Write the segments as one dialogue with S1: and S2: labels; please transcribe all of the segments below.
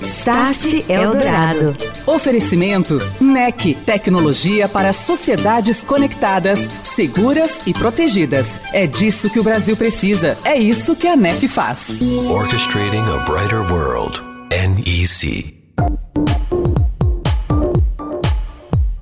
S1: Start Eldorado.
S2: Oferecimento NEC, tecnologia para sociedades conectadas, seguras e protegidas. É disso que o Brasil precisa. É isso que a NEC faz.
S3: Orchestrating a brighter world. NEC.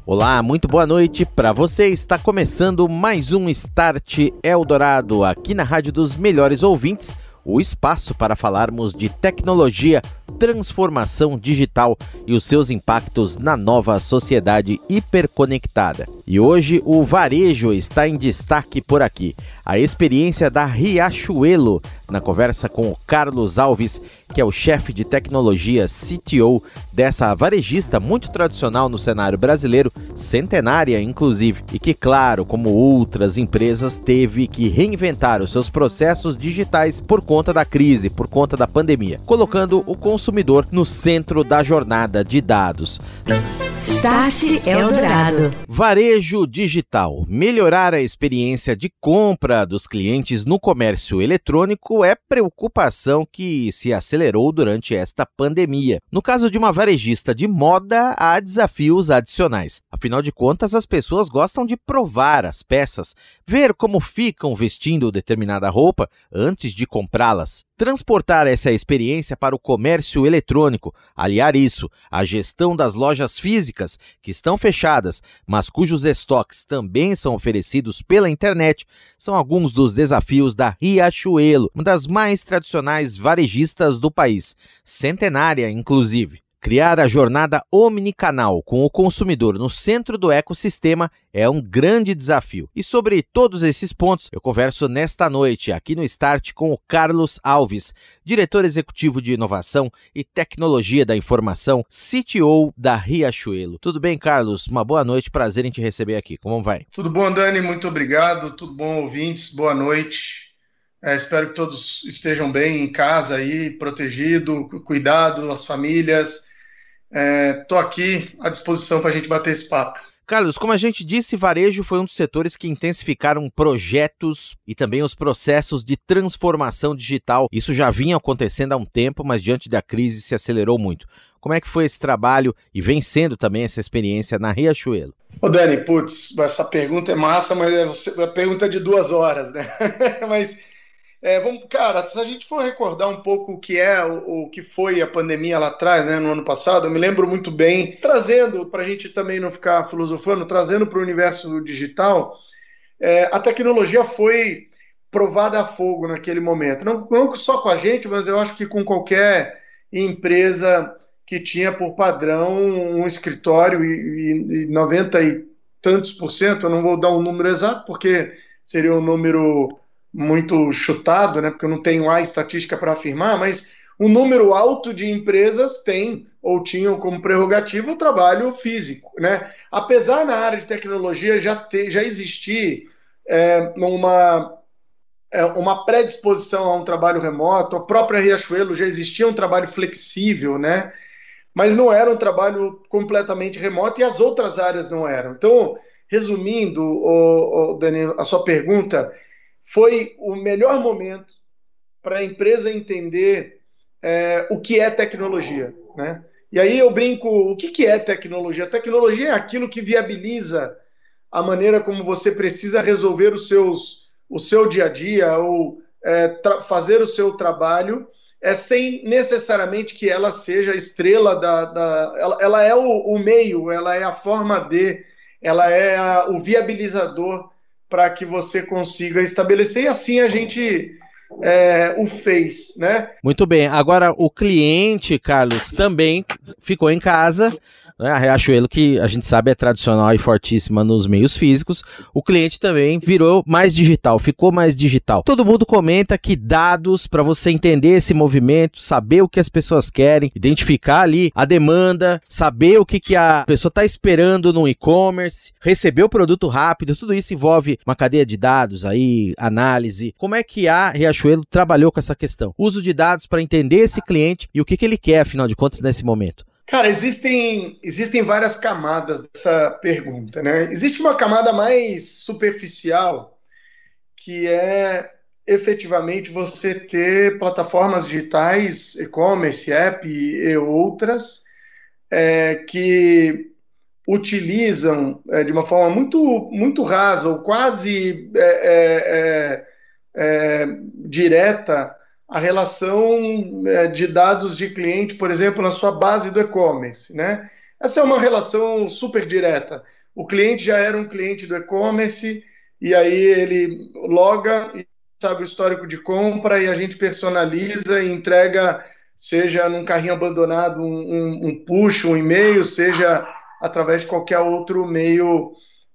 S4: Olá, muito boa noite para você. Está começando mais um Start Eldorado aqui na Rádio dos Melhores Ouvintes o espaço para falarmos de tecnologia, transformação digital e os seus impactos na nova sociedade hiperconectada. E hoje o varejo está em destaque por aqui. A experiência da Riachuelo, na conversa com o Carlos Alves, que é o chefe de tecnologia CTO dessa varejista muito tradicional no cenário brasileiro, centenária inclusive, e que, claro, como outras empresas, teve que reinventar os seus processos digitais por conta da crise, por conta da pandemia, colocando o consumidor no centro da jornada de dados.
S1: Start Eldorado.
S4: Varejo digital. Melhorar a experiência de compra dos clientes no comércio eletrônico é preocupação que se acelerou durante esta pandemia. No caso de uma varejista de moda, há desafios adicionais. Afinal de contas, as pessoas gostam de provar as peças, ver como ficam vestindo determinada roupa antes de comprá-las. Transportar essa experiência para o comércio eletrônico, aliar isso à gestão das lojas físicas que estão fechadas, mas cujos estoques também são oferecidos pela internet, são alguns dos desafios da Riachuelo, uma das mais tradicionais varejistas do país, centenária inclusive. Criar a jornada omnicanal com o consumidor no centro do ecossistema é um grande desafio. E sobre todos esses pontos, eu converso nesta noite aqui no Start com o Carlos Alves, diretor executivo de inovação e tecnologia da informação, CTO da Riachuelo. Tudo bem, Carlos? Uma boa noite, prazer em te receber aqui. Como vai?
S5: Tudo bom, Dani? Muito obrigado. Tudo bom, ouvintes? Boa noite. É, espero que todos estejam bem em casa aí, protegido, cuidado, as famílias. Estou é, aqui à disposição para a gente bater esse papo.
S4: Carlos, como a gente disse, varejo foi um dos setores que intensificaram projetos e também os processos de transformação digital. Isso já vinha acontecendo há um tempo, mas diante da crise se acelerou muito. Como é que foi esse trabalho e vem sendo também essa experiência na Riachuelo?
S5: Ô Dani, putz, essa pergunta é massa, mas é a pergunta de duas horas, né? mas é, vamos, cara, se a gente for recordar um pouco o que é, o, o, que foi a pandemia lá atrás, né, no ano passado, eu me lembro muito bem, trazendo, para a gente também não ficar filosofando, trazendo para o universo digital, é, a tecnologia foi provada a fogo naquele momento. Não, não só com a gente, mas eu acho que com qualquer empresa que tinha por padrão um escritório e, e, e 90 e tantos por cento, eu não vou dar um número exato, porque seria um número muito chutado, né, porque eu não tenho a estatística para afirmar, mas um número alto de empresas tem ou tinham como prerrogativa o trabalho físico. Né? Apesar na área de tecnologia já, ter, já existir é, uma, é, uma predisposição a um trabalho remoto, a própria Riachuelo já existia um trabalho flexível, né? mas não era um trabalho completamente remoto e as outras áreas não eram. Então, resumindo, o, o Danilo, a sua pergunta, foi o melhor momento para a empresa entender é, o que é tecnologia. Né? E aí eu brinco, o que, que é tecnologia? Tecnologia é aquilo que viabiliza a maneira como você precisa resolver os seus, o seu dia a dia ou é, fazer o seu trabalho é sem necessariamente que ela seja a estrela da. da ela, ela é o, o, meio, ela é a forma de, ela é a, o viabilizador para que você consiga estabelecer, e assim a gente é, o fez, né?
S4: Muito bem. Agora, o cliente, Carlos, também ficou em casa né? A Riachuelo, que a gente sabe é tradicional e fortíssima nos meios físicos, o cliente também virou mais digital, ficou mais digital. Todo mundo comenta que dados para você entender esse movimento, saber o que as pessoas querem, identificar ali a demanda, saber o que, que a pessoa está esperando no e-commerce, receber o produto rápido, tudo isso envolve uma cadeia de dados aí, análise. Como é que a Riachuelo trabalhou com essa questão? Uso de dados para entender esse cliente e o que, que ele quer, afinal de contas, nesse momento.
S5: Cara, existem, existem várias camadas dessa pergunta, né? Existe uma camada mais superficial, que é, efetivamente você ter plataformas digitais, e-commerce, app e outras é, que utilizam é, de uma forma muito, muito rasa ou quase é, é, é, é direta a relação de dados de cliente, por exemplo, na sua base do e-commerce, né? Essa é uma relação super direta. O cliente já era um cliente do e-commerce e aí ele loga e sabe o histórico de compra e a gente personaliza e entrega, seja num carrinho abandonado, um, um, um push, um e-mail, seja através de qualquer outro meio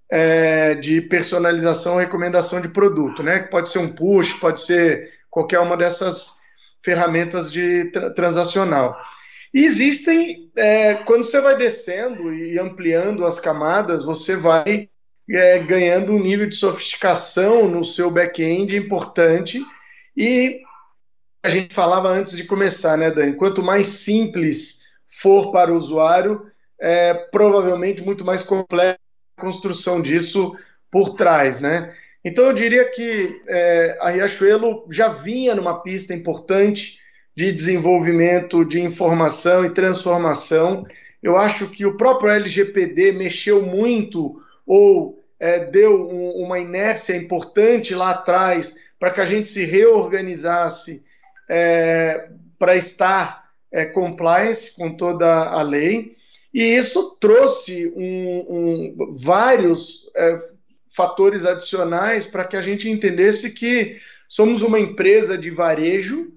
S5: é, de personalização, recomendação de produto, né? Pode ser um push, pode ser qualquer uma dessas ferramentas de tra transacional. E existem, é, quando você vai descendo e ampliando as camadas, você vai é, ganhando um nível de sofisticação no seu back-end importante. E a gente falava antes de começar, né, Dani? Quanto mais simples for para o usuário, é provavelmente muito mais complexa a construção disso por trás, né? Então eu diria que é, a Riachuelo já vinha numa pista importante de desenvolvimento de informação e transformação. Eu acho que o próprio LGPD mexeu muito ou é, deu um, uma inércia importante lá atrás para que a gente se reorganizasse é, para estar é, compliance com toda a lei. E isso trouxe um, um, vários é, fatores adicionais para que a gente entendesse que somos uma empresa de varejo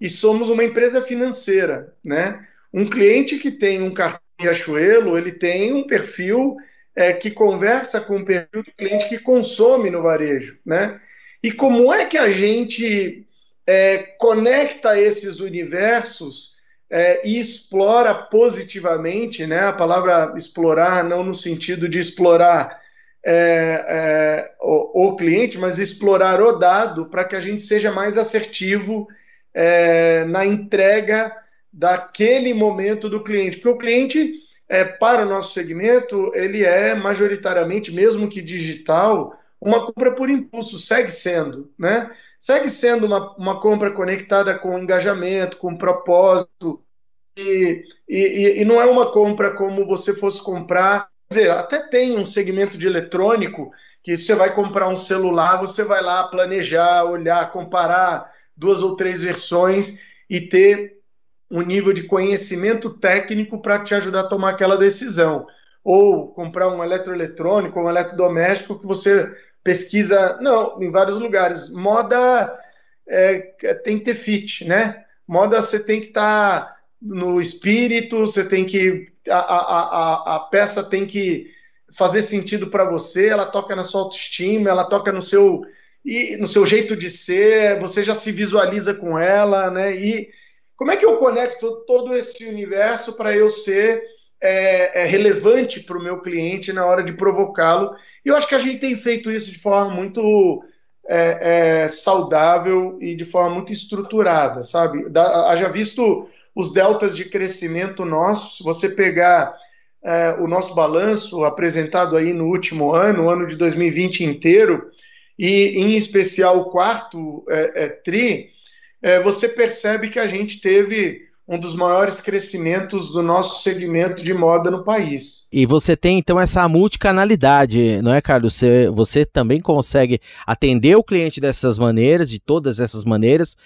S5: e somos uma empresa financeira, né? Um cliente que tem um cartão Riachuelo, ele tem um perfil é, que conversa com o perfil do cliente que consome no varejo, né? E como é que a gente é, conecta esses universos é, e explora positivamente, né? A palavra explorar não no sentido de explorar é, é, o, o, cliente, mas explorar o dado para que a gente seja mais assertivo é, na entrega daquele momento do cliente, porque o cliente é, para o nosso segmento, ele é majoritariamente, mesmo que digital, uma compra por impulso, segue sendo, né? Segue sendo uma, uma compra conectada com engajamento, com propósito, e, e, e não é uma compra como você fosse comprar. Dizer, até tem um segmento de eletrônico que você vai comprar um celular, você vai lá planejar, olhar, comparar duas ou três versões e ter um nível de conhecimento técnico para te ajudar a tomar aquela decisão. Ou comprar um eletroeletrônico, um eletrodoméstico que você pesquisa, não, em vários lugares. Moda é, tem que ter fit, né? Moda você tem que estar tá no espírito, você tem que. A, a, a, a peça tem que fazer sentido para você, ela toca na sua autoestima, ela toca no seu e no seu jeito de ser, você já se visualiza com ela, né? E como é que eu conecto todo esse universo para eu ser é, é, relevante para o meu cliente na hora de provocá-lo? E eu acho que a gente tem feito isso de forma muito é, é saudável e de forma muito estruturada, sabe? Da, haja visto os deltas de crescimento nossos, se você pegar é, o nosso balanço apresentado aí no último ano, o ano de 2020 inteiro, e em especial o quarto é, TRI, é, você percebe que a gente teve um dos maiores crescimentos do nosso segmento de moda no país.
S4: E você tem então essa multicanalidade, não é, Carlos? Você, você também consegue atender o cliente dessas maneiras, de todas essas maneiras,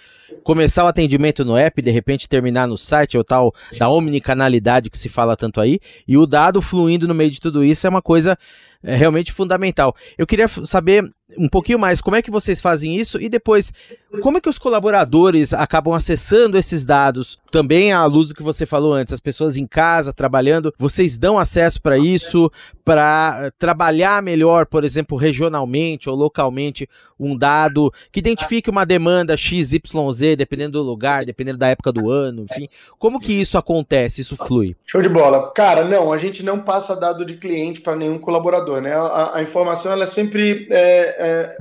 S4: começar o atendimento no app, de repente terminar no site, ou tal da omnicanalidade que se fala tanto aí, e o dado fluindo no meio de tudo isso é uma coisa é, realmente fundamental. Eu queria saber um pouquinho mais como é que vocês fazem isso e depois como é que os colaboradores acabam acessando esses dados também à luz do que você falou antes, as pessoas em casa trabalhando, vocês dão acesso para isso, para trabalhar melhor, por exemplo, regionalmente ou localmente um dado que identifique uma demanda XYZ, dependendo do lugar, dependendo da época do ano, enfim. Como que isso acontece, isso flui?
S5: Show de bola. Cara, não, a gente não passa dado de cliente para nenhum colaborador, né? A, a informação ela é sempre é, é,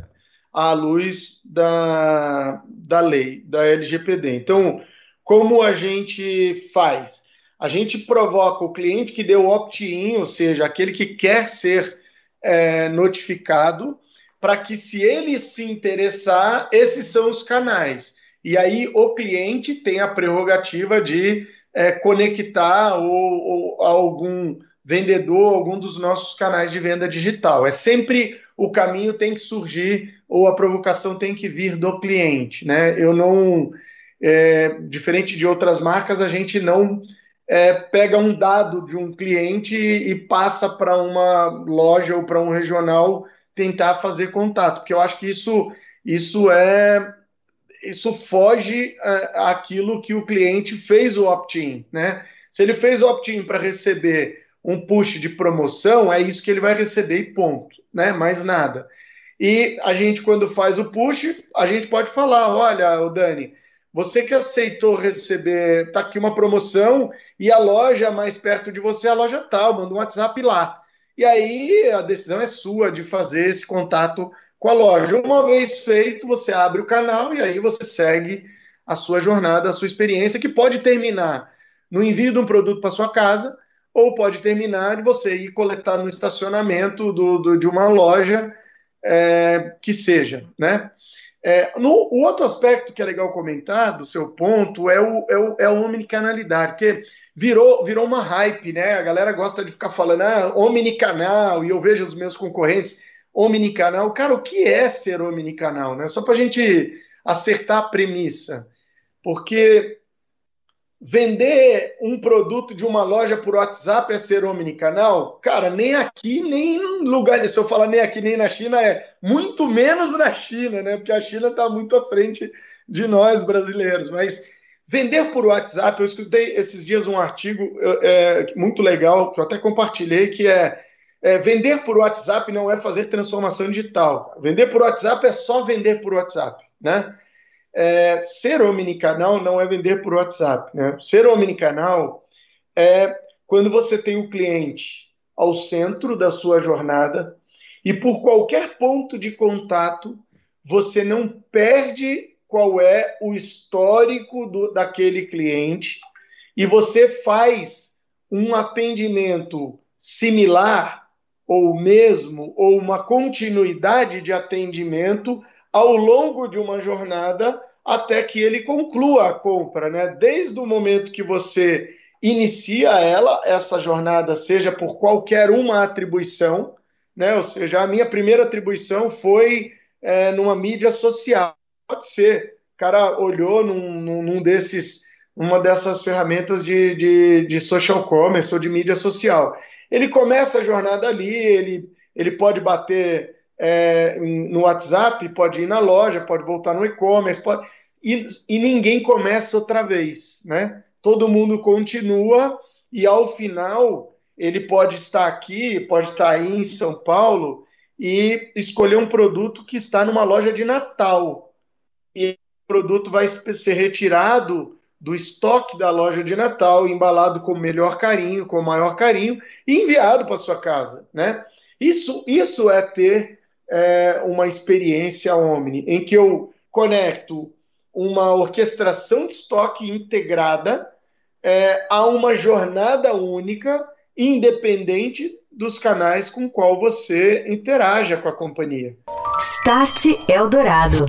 S5: à luz da, da lei, da LGPD. Então, como a gente faz? A gente provoca o cliente que deu opt-in, ou seja, aquele que quer ser é, notificado, para que, se ele se interessar, esses são os canais. E aí o cliente tem a prerrogativa de é, conectar ou, ou algum vendedor, algum dos nossos canais de venda digital. É sempre o caminho tem que surgir ou a provocação tem que vir do cliente, né? Eu não, é, diferente de outras marcas, a gente não é, pega um dado de um cliente e passa para uma loja ou para um regional tentar fazer contato, porque eu acho que isso, isso é isso foge é, aquilo que o cliente fez o opt-in, né? Se ele fez o opt-in para receber um push de promoção, é isso que ele vai receber e ponto, né? Mais nada. E a gente, quando faz o push, a gente pode falar: olha, o Dani, você que aceitou receber, tá aqui uma promoção e a loja mais perto de você é a loja tal, manda um WhatsApp lá. E aí a decisão é sua de fazer esse contato com a loja. Uma vez feito, você abre o canal e aí você segue a sua jornada, a sua experiência, que pode terminar no envio de um produto para sua casa, ou pode terminar de você ir coletar no estacionamento do, do de uma loja é, que seja, né? É, no, o outro aspecto que é legal comentar do seu ponto é o, é o, é a omnicanalidade, porque virou, virou uma hype, né? A galera gosta de ficar falando, ah, omnicanal, e eu vejo os meus concorrentes omnicanal. Cara, o que é ser omnicanal? Né? Só para a gente acertar a premissa. Porque vender um produto de uma loja por WhatsApp é ser omnicanal? Cara, nem aqui, nem em lugar. Se eu falar nem aqui, nem na China, é muito menos na China, né? Porque a China está muito à frente de nós brasileiros. Mas vender por WhatsApp, eu escutei esses dias um artigo é, muito legal, que eu até compartilhei, que é é, vender por WhatsApp não é fazer transformação digital. Vender por WhatsApp é só vender por WhatsApp, né? É, ser omnicanal não é vender por WhatsApp, né? Ser omnicanal é quando você tem o cliente ao centro da sua jornada e por qualquer ponto de contato você não perde qual é o histórico do, daquele cliente e você faz um atendimento similar ou mesmo ou uma continuidade de atendimento ao longo de uma jornada até que ele conclua a compra, né? Desde o momento que você inicia ela, essa jornada, seja por qualquer uma atribuição, né? Ou seja, a minha primeira atribuição foi é, numa mídia social. Pode ser. O cara olhou num, num desses, uma dessas ferramentas de, de, de social commerce ou de mídia social ele começa a jornada ali, ele, ele pode bater é, no WhatsApp, pode ir na loja, pode voltar no e-commerce, pode... e, e ninguém começa outra vez, né? Todo mundo continua e ao final ele pode estar aqui, pode estar aí em São Paulo e escolher um produto que está numa loja de Natal. E o produto vai ser retirado do estoque da loja de Natal, embalado com melhor carinho, com maior carinho, e enviado para sua casa, né? Isso, isso é ter é, uma experiência Omni, em que eu conecto uma orquestração de estoque integrada é, a uma jornada única, independente dos canais com qual você interaja com a companhia.
S1: Start Eldorado.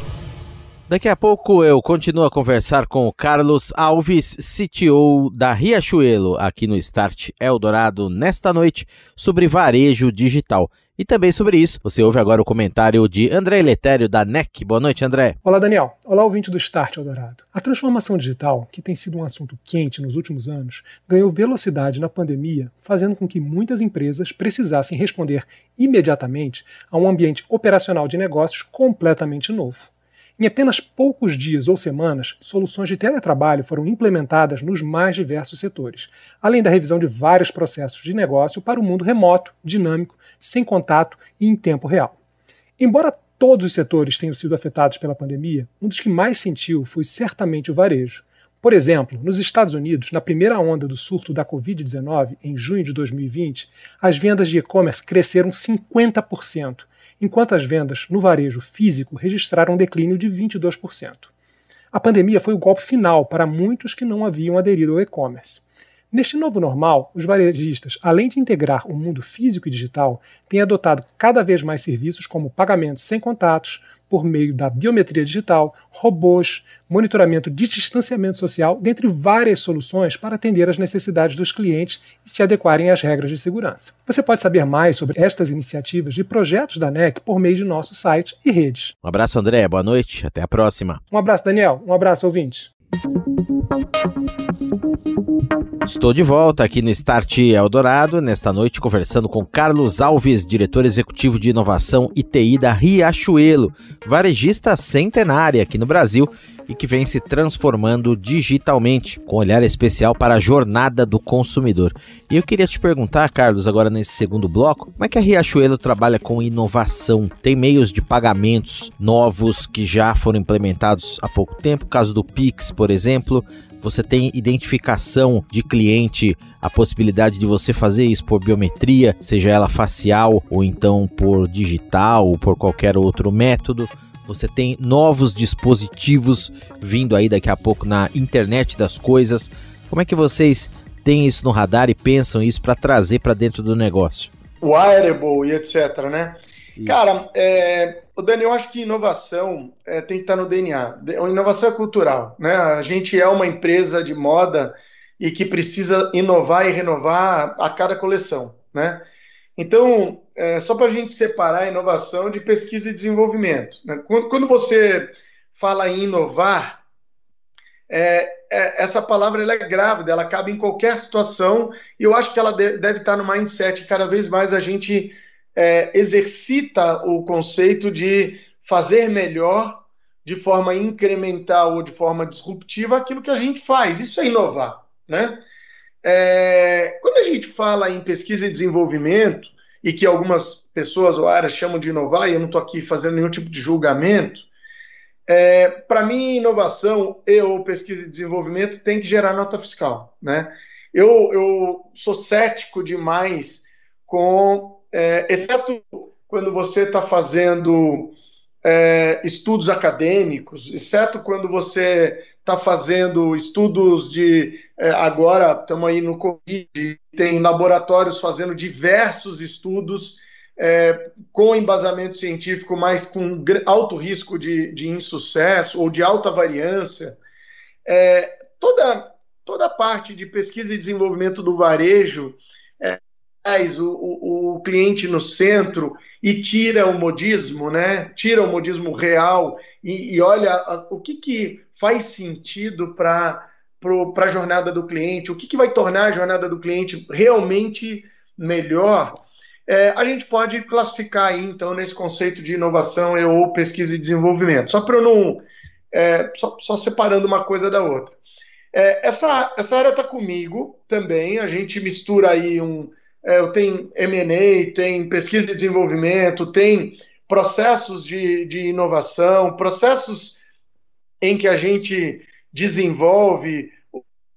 S4: Daqui a pouco eu continuo a conversar com o Carlos Alves, CTO da Riachuelo, aqui no Start Eldorado, nesta noite, sobre varejo digital. E também sobre isso, você ouve agora o comentário de André Letério, da NEC. Boa noite, André.
S6: Olá, Daniel. Olá, ouvinte do Start Eldorado. A transformação digital, que tem sido um assunto quente nos últimos anos, ganhou velocidade na pandemia, fazendo com que muitas empresas precisassem responder imediatamente a um ambiente operacional de negócios completamente novo. Em apenas poucos dias ou semanas, soluções de teletrabalho foram implementadas nos mais diversos setores, além da revisão de vários processos de negócio para o mundo remoto, dinâmico, sem contato e em tempo real. Embora todos os setores tenham sido afetados pela pandemia, um dos que mais sentiu foi certamente o varejo. Por exemplo, nos Estados Unidos, na primeira onda do surto da Covid-19, em junho de 2020, as vendas de e-commerce cresceram 50%, enquanto as vendas no varejo físico registraram um declínio de 22%. A pandemia foi o golpe final para muitos que não haviam aderido ao e-commerce. Neste novo normal, os varejistas, além de integrar o mundo físico e digital, têm adotado cada vez mais serviços como pagamentos sem contatos, por meio da biometria digital, robôs, monitoramento de distanciamento social, dentre várias soluções para atender às necessidades dos clientes e se adequarem às regras de segurança. Você pode saber mais sobre estas iniciativas e projetos da NEC por meio de nosso site e redes.
S4: Um abraço, André. Boa noite. Até a próxima.
S6: Um abraço, Daniel. Um abraço, ouvintes.
S4: Estou de volta aqui no Start Eldorado, nesta noite conversando com Carlos Alves, diretor executivo de inovação e TI da Riachuelo, varejista centenária aqui no Brasil e que vem se transformando digitalmente, com olhar especial para a jornada do consumidor. E eu queria te perguntar, Carlos, agora nesse segundo bloco, como é que a Riachuelo trabalha com inovação? Tem meios de pagamentos novos que já foram implementados há pouco tempo, caso do Pix, por exemplo, você tem identificação de cliente, a possibilidade de você fazer isso por biometria, seja ela facial ou então por digital ou por qualquer outro método. Você tem novos dispositivos vindo aí daqui a pouco na internet das coisas. Como é que vocês têm isso no radar e pensam isso para trazer para dentro do negócio?
S5: Wearable e etc, né? Isso. Cara, é, o Daniel, eu acho que inovação é, tem que estar no DNA. Inovação é cultural, né? A gente é uma empresa de moda e que precisa inovar e renovar a cada coleção, né? Então, é, só para a gente separar a inovação de pesquisa e desenvolvimento. Né? Quando, quando, você fala em inovar, é, é, essa palavra ela é grávida, ela cabe em qualquer situação e eu acho que ela de, deve estar no mindset. Cada vez mais a gente é, exercita o conceito de fazer melhor de forma incremental ou de forma disruptiva aquilo que a gente faz. Isso é inovar, né? É, quando a gente fala em pesquisa e desenvolvimento, e que algumas pessoas ou áreas chamam de inovar, e eu não estou aqui fazendo nenhum tipo de julgamento, é, para mim, inovação e ou pesquisa e desenvolvimento tem que gerar nota fiscal. Né? Eu, eu sou cético demais com, é, exceto quando você está fazendo é, estudos acadêmicos, exceto quando você está fazendo estudos de. É, agora estamos aí no Covid, tem laboratórios fazendo diversos estudos é, com embasamento científico, mas com alto risco de, de insucesso ou de alta variância. É, toda, toda a parte de pesquisa e desenvolvimento do varejo é, o, o, o, cliente no centro e tira o modismo, né? Tira o modismo real e, e olha o que, que faz sentido para a jornada do cliente, o que, que vai tornar a jornada do cliente realmente melhor. É, a gente pode classificar aí, então, nesse conceito de inovação ou pesquisa e desenvolvimento. Só para eu não. É, só, só, separando uma coisa da outra. É, essa, essa área está comigo também, a gente mistura aí um é, tenho M&A, tem pesquisa e desenvolvimento, tem processos de, de inovação, processos em que a gente desenvolve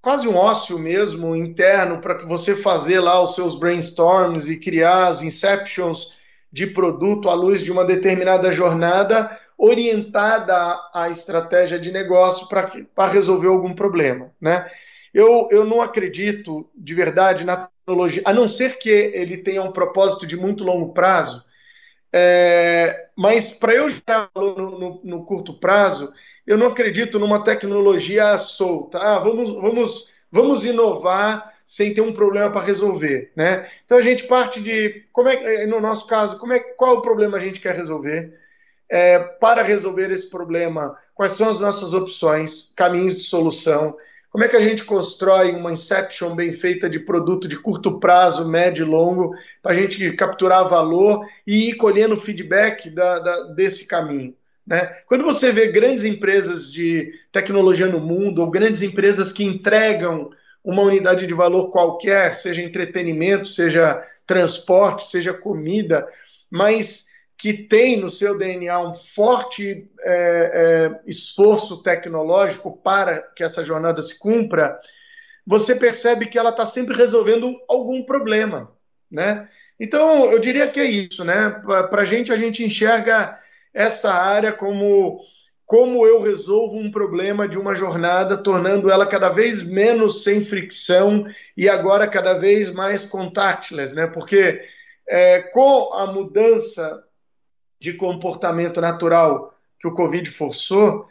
S5: quase um ócio mesmo interno para você fazer lá os seus brainstorms e criar as inceptions de produto à luz de uma determinada jornada orientada à estratégia de negócio para resolver algum problema, né? Eu, eu não acredito de verdade na tecnologia, a não ser que ele tenha um propósito de muito longo prazo. É, mas para eu gerar valor no, no, no, curto prazo, eu não acredito numa tecnologia solta. Ah, vamos, vamos, vamos inovar sem ter um problema para resolver, né? Então a gente parte de como é, no nosso caso, como é, qual é o problema a gente quer resolver? É, para resolver esse problema, quais são as nossas opções, caminhos de solução? Como é que a gente constrói uma inception bem feita de produto de curto prazo, médio e longo, para a gente capturar valor e ir colhendo feedback da, da, desse caminho? Né? Quando você vê grandes empresas de tecnologia no mundo, ou grandes empresas que entregam uma unidade de valor qualquer, seja entretenimento, seja transporte, seja comida, mas que tem no seu DNA um forte é, é, esforço tecnológico para que essa jornada se cumpra, você percebe que ela está sempre resolvendo algum problema, né? Então, eu diria que é isso, né? Para a gente, a gente enxerga essa área como como eu resolvo um problema de uma jornada, tornando ela cada vez menos sem fricção e agora cada vez mais contactless, né? Porque é, com a mudança de comportamento natural que o Covid forçou,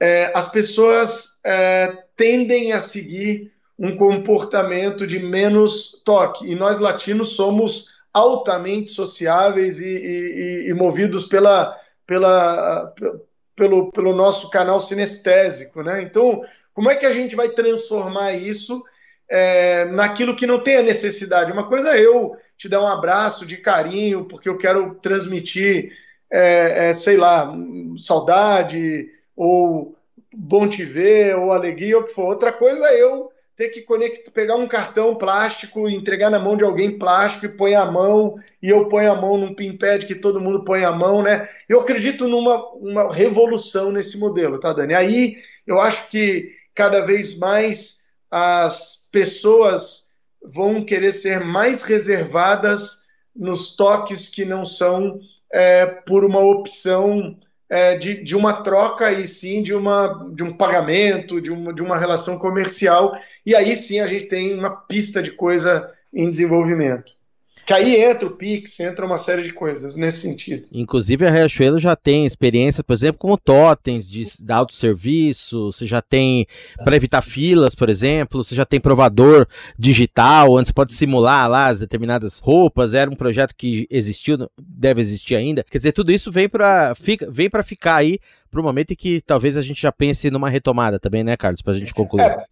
S5: é, as pessoas é, tendem a seguir um comportamento de menos toque. E nós latinos somos altamente sociáveis e, e, e movidos pela, pela, pelo, pelo nosso canal sinestésico. Né? Então, como é que a gente vai transformar isso é, naquilo que não tem a necessidade? Uma coisa é eu te dar um abraço de carinho, porque eu quero transmitir, é, é, sei lá, saudade, ou bom te ver, ou alegria, ou o que for. Outra coisa é eu ter que conectar, pegar um cartão plástico, entregar na mão de alguém plástico e põe a mão, e eu ponho a mão num pinpad que todo mundo põe a mão, né? Eu acredito numa uma revolução nesse modelo, tá, Dani? Aí eu acho que cada vez mais as pessoas vão querer ser mais reservadas nos toques que não são é, por uma opção é, de, de uma troca e sim de, uma, de um pagamento, de uma, de uma relação comercial. E aí sim a gente tem uma pista de coisa em desenvolvimento. Que aí entra o Pix, entra uma série de coisas nesse sentido.
S4: Inclusive a Riachuelo já tem experiência, por exemplo, como totens de, de autosserviço, você já tem para evitar filas, por exemplo, você já tem provador digital, onde você pode simular lá as determinadas roupas, era um projeto que existiu, deve existir ainda. Quer dizer, tudo isso vem para vem para ficar aí para o momento em que talvez a gente já pense numa retomada também, né, Carlos, para a gente concluir. É,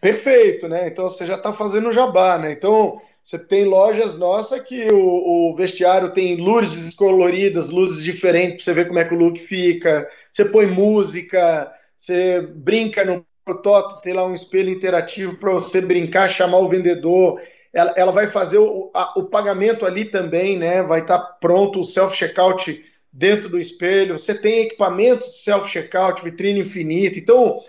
S5: perfeito, né? Então você já está fazendo jabá, né? Então você tem lojas nossas que o, o, vestiário tem luzes coloridas, luzes diferentes, para você ver como é que o look fica. Você põe música, você brinca no protótipo, tem lá um espelho interativo para você brincar, chamar o vendedor. Ela, ela vai fazer o, a, o, pagamento ali também, né? Vai estar tá pronto o self-checkout dentro do espelho. Você tem equipamentos de self-checkout, vitrine infinita. Então,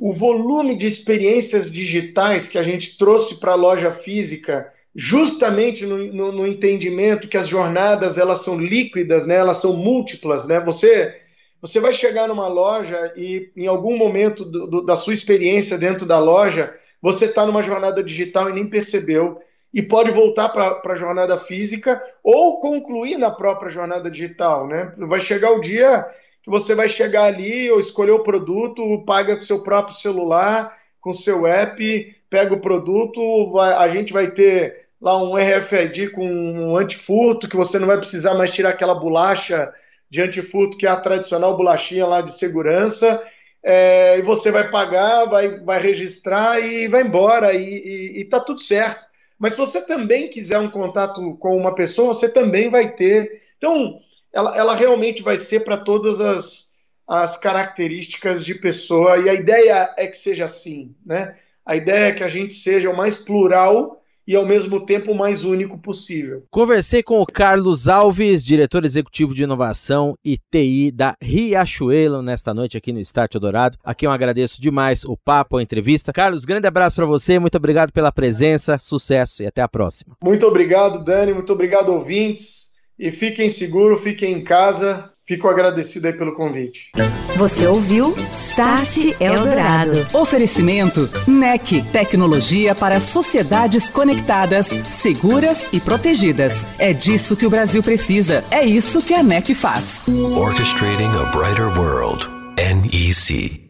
S5: o volume de experiências digitais que a gente trouxe para a loja física, justamente no, no, no, entendimento que as jornadas elas são líquidas, né? elas são múltiplas. Né? Você, você vai chegar numa loja e em algum momento do, do, da sua experiência dentro da loja, você está numa jornada digital e nem percebeu. E pode voltar para a jornada física ou concluir na própria jornada digital. Né? Vai chegar o dia você vai chegar ali ou escolher o produto, paga com seu próprio celular, com seu app, pega o produto, vai, a gente vai ter lá um RFID com um antifurto, que você não vai precisar mais tirar aquela bolacha de antifurto que é a tradicional bolachinha lá de segurança, é, e você vai pagar, vai, vai registrar e vai embora, e, e, e tá tudo certo. Mas se você também quiser um contato com uma pessoa, você também vai ter. Então, ela, ela realmente vai ser para todas as, as características de pessoa, e a ideia é que seja assim, né? A ideia é que a gente seja o mais plural e ao mesmo tempo o mais único possível.
S4: Conversei com o Carlos Alves, diretor executivo de inovação e TI da Riachuelo nesta noite aqui no Start Dourado. Aqui eu agradeço demais o papo, a entrevista. Carlos, grande abraço para você, muito obrigado pela presença, sucesso e até a próxima.
S5: Muito obrigado, Dani, muito obrigado ouvintes. E fiquem seguros, fiquem em casa. Fico agradecido aí pelo convite.
S1: Você ouviu Start Eldorado.
S2: Oferecimento NEC, tecnologia para sociedades conectadas, seguras e protegidas. É disso que o Brasil precisa. É isso que a NEC faz.
S3: Orchestrating a brighter world. NEC.